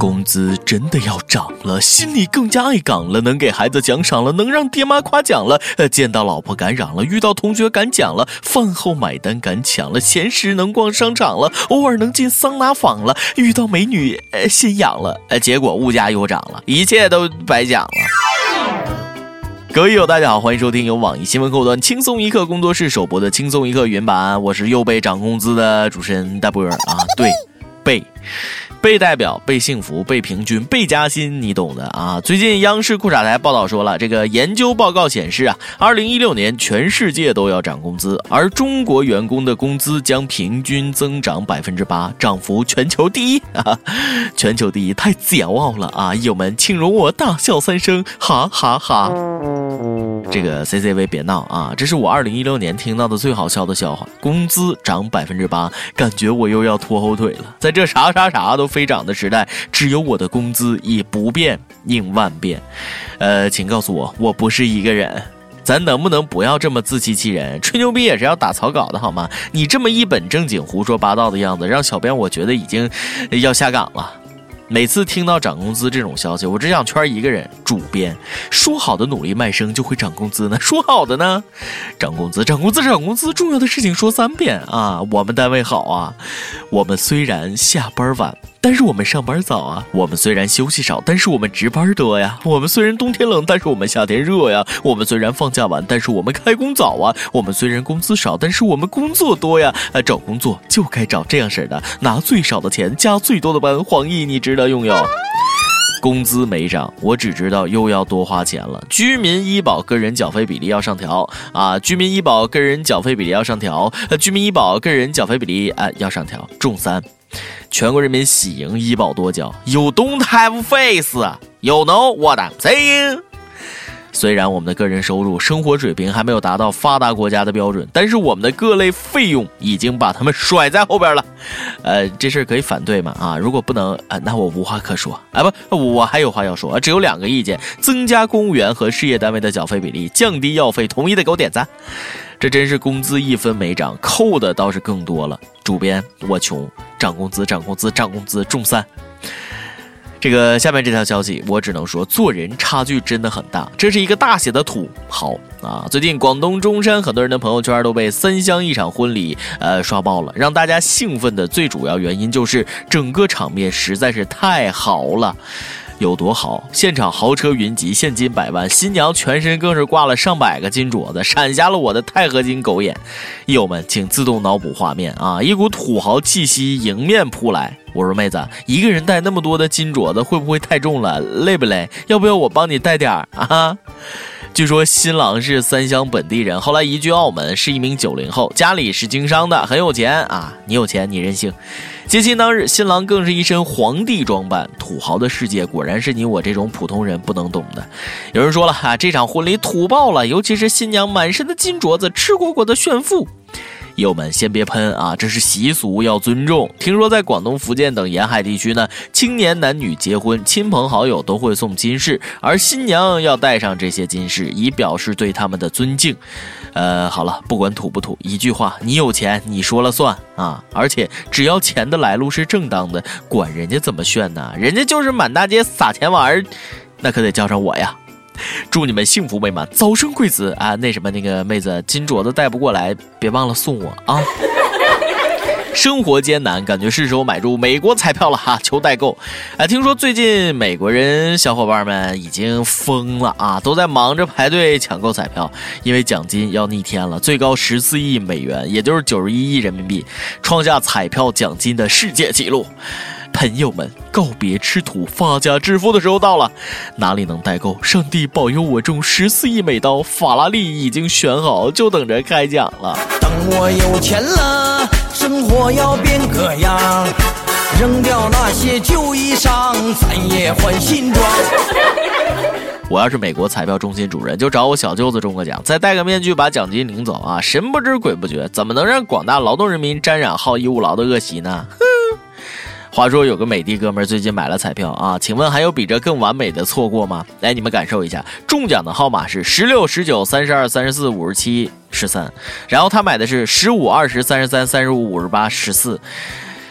工资真的要涨了，心里更加爱岗了，能给孩子奖赏了，能让爹妈夸奖了，呃，见到老婆敢嚷了，遇到同学敢讲了，饭后买单敢抢了，闲时能逛商场了，偶尔能进桑拿房了，遇到美女呃心痒了，呃，结果物价又涨了，一切都白讲了。各位友，大家好，欢迎收听由网易新闻客户端轻松一刻工作室首播的轻松一刻原版，我是又被涨工资的主持人大波儿啊，对，被。被代表、被幸福、被平均、被加薪，你懂的啊！最近央视酷傻台报道说了，这个研究报告显示啊，二零一六年全世界都要涨工资，而中国员工的工资将平均增长百分之八，涨幅全球第一啊！全球第一太骄傲了啊！友们，请容我大笑三声，哈哈哈！这个 CCV 别闹啊！这是我二零一六年听到的最好笑的笑话，工资涨百分之八，感觉我又要拖后腿了。在这啥啥啥都。飞涨的时代，只有我的工资以不变应万变。呃，请告诉我，我不是一个人。咱能不能不要这么自欺欺人？吹牛逼也是要打草稿的好吗？你这么一本正经胡说八道的样子，让小编我觉得已经要下岗了。每次听到涨工资这种消息，我只想圈一个人：主编。说好的努力卖声就会涨工资呢？说好的呢？涨工资，涨工资，涨工资！重要的事情说三遍啊！我们单位好啊！我们虽然下班晚。但是我们上班早啊，我们虽然休息少，但是我们值班多呀。我们虽然冬天冷，但是我们夏天热呀。我们虽然放假晚，但是我们开工早啊。我们虽然工资少，但是我们工作多呀。啊，找工作就该找这样式的，拿最少的钱加最多的班。黄奕，你值得拥有。工资没涨，我只知道又要多花钱了。居民医保个人缴费比例要上调啊！居民医保个人缴费比例要上调。居民医保个人缴费比例啊要上调。重三。全国人民喜迎医保多缴，You don't have face, you know what I'm saying？虽然我们的个人收入、生活水平还没有达到发达国家的标准，但是我们的各类费用已经把他们甩在后边了。呃，这事儿可以反对吗？啊，如果不能，啊，那我无话可说。啊，不，我还有话要说，只有两个意见：增加公务员和事业单位的缴费比例，降低药费。同意的给我点赞。这真是工资一分没涨，扣的倒是更多了。主编，我穷，涨工资，涨工资，涨工资，中三。这个下面这条消息，我只能说，做人差距真的很大。这是一个大写的土豪啊！最近广东中山很多人的朋友圈都被三湘一场婚礼呃刷爆了，让大家兴奋的最主要原因就是整个场面实在是太好了。有多豪？现场豪车云集，现金百万，新娘全身更是挂了上百个金镯子，闪瞎了我的钛合金狗眼。友们，请自动脑补画面啊！一股土豪气息迎面扑来。我说妹子，一个人带那么多的金镯子会不会太重了？累不累？要不要我帮你带点儿啊？据说新郎是三湘本地人，后来移居澳门，是一名九零后，家里是经商的，很有钱啊。你有钱，你任性。接亲当日，新郎更是一身皇帝装扮，土豪的世界果然是你我这种普通人不能懂的。有人说了啊，这场婚礼土爆了，尤其是新娘满身的金镯子，赤果果的炫富。友们先别喷啊，这是习俗，要尊重。听说在广东、福建等沿海地区呢，青年男女结婚，亲朋好友都会送金饰，而新娘要戴上这些金饰，以表示对他们的尊敬。呃，好了，不管土不土，一句话，你有钱，你说了算啊！而且只要钱的来路是正当的，管人家怎么炫呢？人家就是满大街撒钱玩儿，那可得叫上我呀！祝你们幸福美满，早生贵子啊！那什么，那个妹子金镯子带不过来，别忘了送我啊！生活艰难，感觉是时候买入美国彩票了哈，求代购。哎，听说最近美国人小伙伴们已经疯了啊，都在忙着排队抢购彩票，因为奖金要逆天了，最高十四亿美元，也就是九十一亿人民币，创下彩票奖金的世界纪录。朋友们，告别吃土发家致富的时候到了，哪里能代购？上帝保佑我中十四亿美刀，法拉利已经选好，就等着开奖了。等我有钱了，生活要变个样，扔掉那些旧衣裳，咱也换新装。我要是美国彩票中心主任，就找我小舅子中个奖，再戴个面具把奖金领走啊！神不知鬼不觉，怎么能让广大劳动人民沾染好逸恶劳的恶习呢？话说有个美的哥们儿最近买了彩票啊，请问还有比这更完美的错过吗？来，你们感受一下，中奖的号码是十六、十九、三十二、三十四、五十七、十三，然后他买的是十五、二十、三十三、三十五、五十八、十四。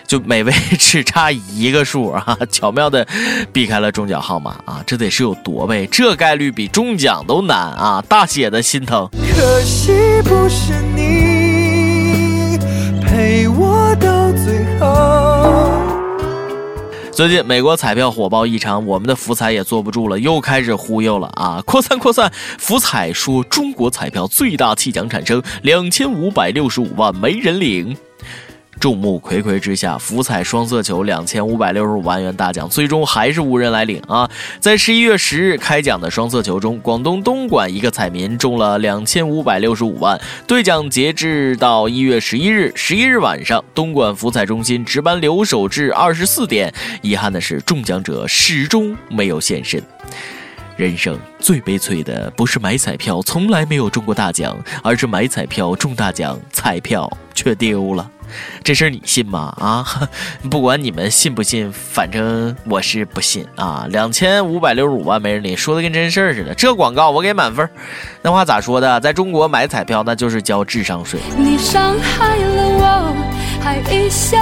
就每位只差一个数啊，巧妙的避开了中奖号码啊，这得是有多背？这概率比中奖都难啊，大写的心疼。可惜不是你陪我到最。最近美国彩票火爆异常，我们的福彩也坐不住了，又开始忽悠了啊！扩散扩散，福彩说中国彩票最大弃奖产生两千五百六十五万没人领。众目睽睽之下，福彩双色球两千五百六十五万元大奖，最终还是无人来领啊！在十一月十日开奖的双色球中，广东东莞一个彩民中了两千五百六十五万。兑奖截至到一月十一日十一日晚上，东莞福彩中心值班留守至二十四点。遗憾的是，中奖者始终没有现身。人生最悲催的不是买彩票从来没有中过大奖，而是买彩票中大奖，彩票却丢了。这事儿你信吗？啊，不管你们信不信，反正我是不信啊！两千五百六十五万没人领，说的跟真事儿似的。这广告我给满分。那话咋说的？在中国买彩票那就是交智商税。你伤害了我，还一笑。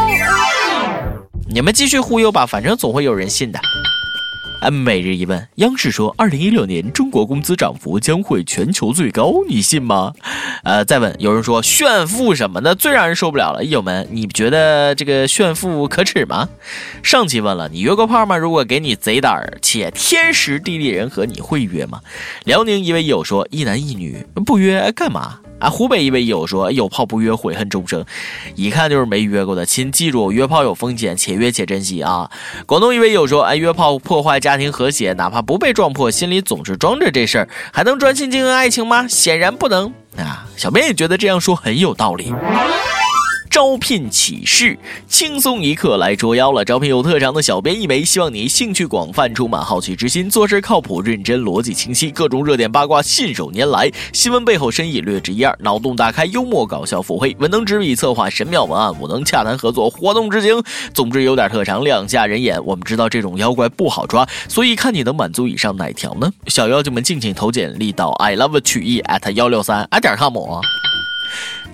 你们继续忽悠吧，反正总会有人信的。哎，每日一问，央视说，二零一六年中国工资涨幅将会全球最高，你信吗？呃，再问，有人说炫富什么的最让人受不了了，友们，你觉得这个炫富可耻吗？上期问了，你约过炮吗？如果给你贼胆儿且天时地利人和，你会约吗？辽宁一位友说，一男一女不约干嘛？啊，湖北一位友说：“有炮不约，悔恨终生。”一看就是没约过的，亲，记住约炮有风险，且约且珍惜啊！广东一位友说：“哎，约炮破坏家庭和谐，哪怕不被撞破，心里总是装着这事儿，还能专心经营爱情吗？显然不能啊！”小编也觉得这样说很有道理。招聘启事，轻松一刻来捉妖了。招聘有特长的小编一枚，希望你兴趣广泛，充满好奇之心，做事靠谱认真，逻辑清晰，各种热点八卦信手拈来，新闻背后深意略知一二，脑洞大开，幽默搞笑，腹黑，文能执笔策划神妙文案，武能洽谈合作，活动执行。总之有点特长，亮瞎人眼。我们知道这种妖怪不好抓，所以看你能满足以上哪条呢？小妖精们敬请投简历到 i love 曲艺 at 幺六三 i 点 com。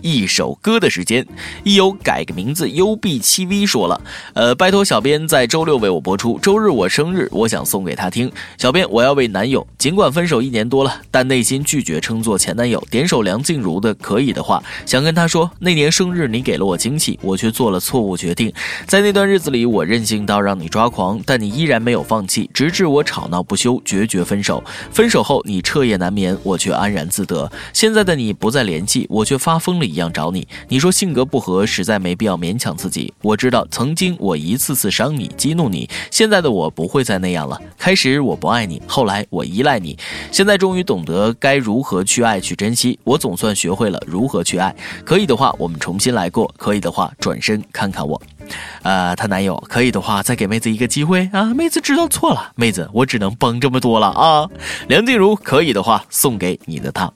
一首歌的时间，一有改个名字，U B 七 V 说了，呃，拜托小编在周六为我播出。周日我生日，我想送给他听。小编，我要为男友，尽管分手一年多了，但内心拒绝称作前男友。点首梁静茹的，可以的话，想跟他说，那年生日你给了我惊喜，我却做了错误决定。在那段日子里，我任性到让你抓狂，但你依然没有放弃，直至我吵闹不休，决绝分手。分手后你彻夜难眠，我却安然自得。现在的你不再联系，我却发疯了。一样找你，你说性格不合，实在没必要勉强自己。我知道曾经我一次次伤你、激怒你，现在的我不会再那样了。开始我不爱你，后来我依赖你，现在终于懂得该如何去爱、去珍惜。我总算学会了如何去爱。可以的话，我们重新来过；可以的话，转身看看我。呃，她男友可以的话，再给妹子一个机会啊！妹子知道错了，妹子我只能帮这么多了啊！梁静茹可以的话，送给你的他。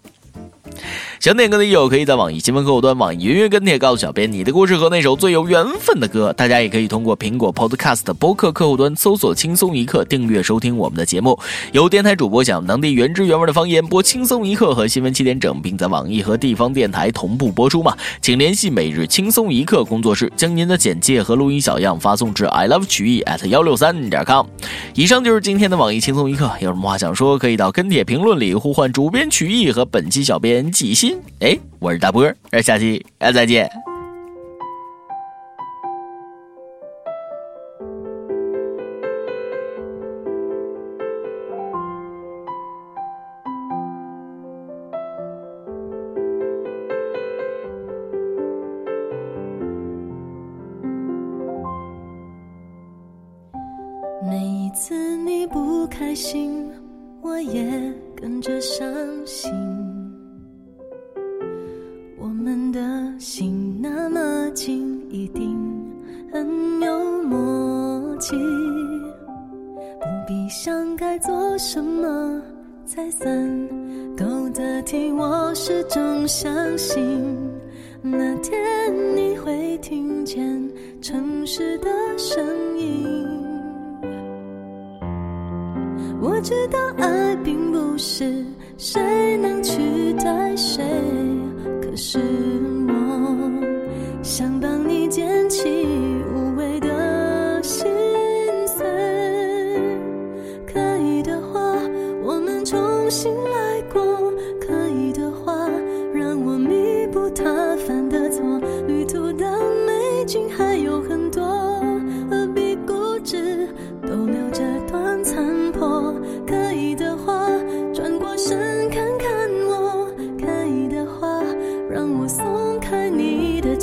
想点歌的友可以在网易新闻客户端、网易云音乐跟帖告诉小编你的故事和那首最有缘分的歌。大家也可以通过苹果 Podcast 播客客户端搜索“轻松一刻”，订阅收听我们的节目。有电台主播想当地原汁原味的方言播《轻松一刻》和新闻七点整，并在网易和地方电台同步播出嘛？请联系每日轻松一刻工作室，将您的简介和录音小样发送至 i love 曲艺 at 幺六三点 com。以上就是今天的网易轻松一刻，有什么话想说，可以到跟帖评论里呼唤主编曲艺和本期小编季哎，我是大波，儿，下期再见。每一次你不开心，我也跟着伤。心默契。不必想该做什么才算够得体，我始终相信那天你会听见城市的声音。我知道爱并不是谁能取代谁，可是。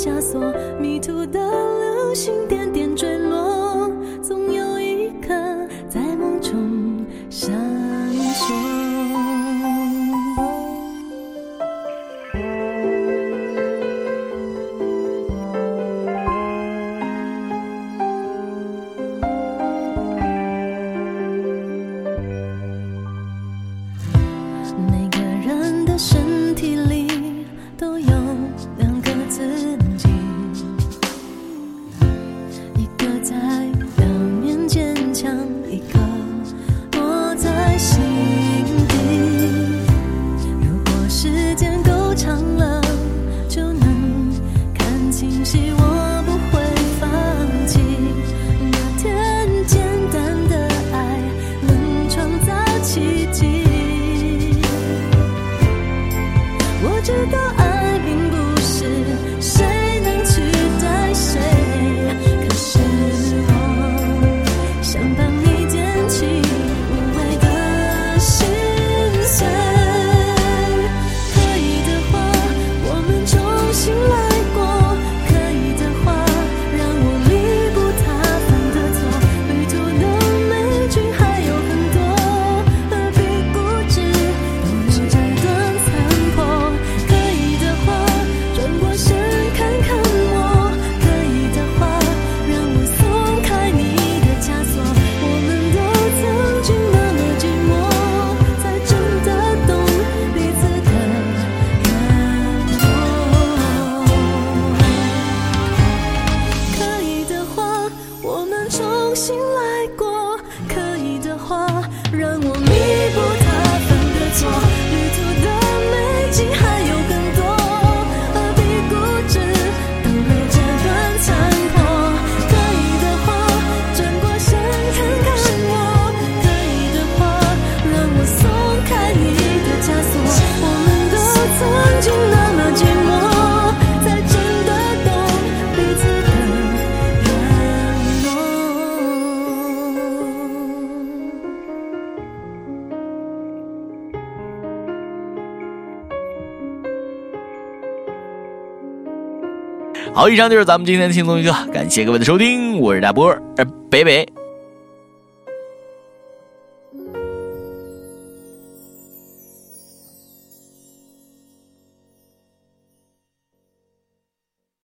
枷锁迷途的流星点点坠落。长了就能看清希望。好，以上就是咱们今天的轻松一刻。感谢各位的收听，我是大波儿，呃，北北。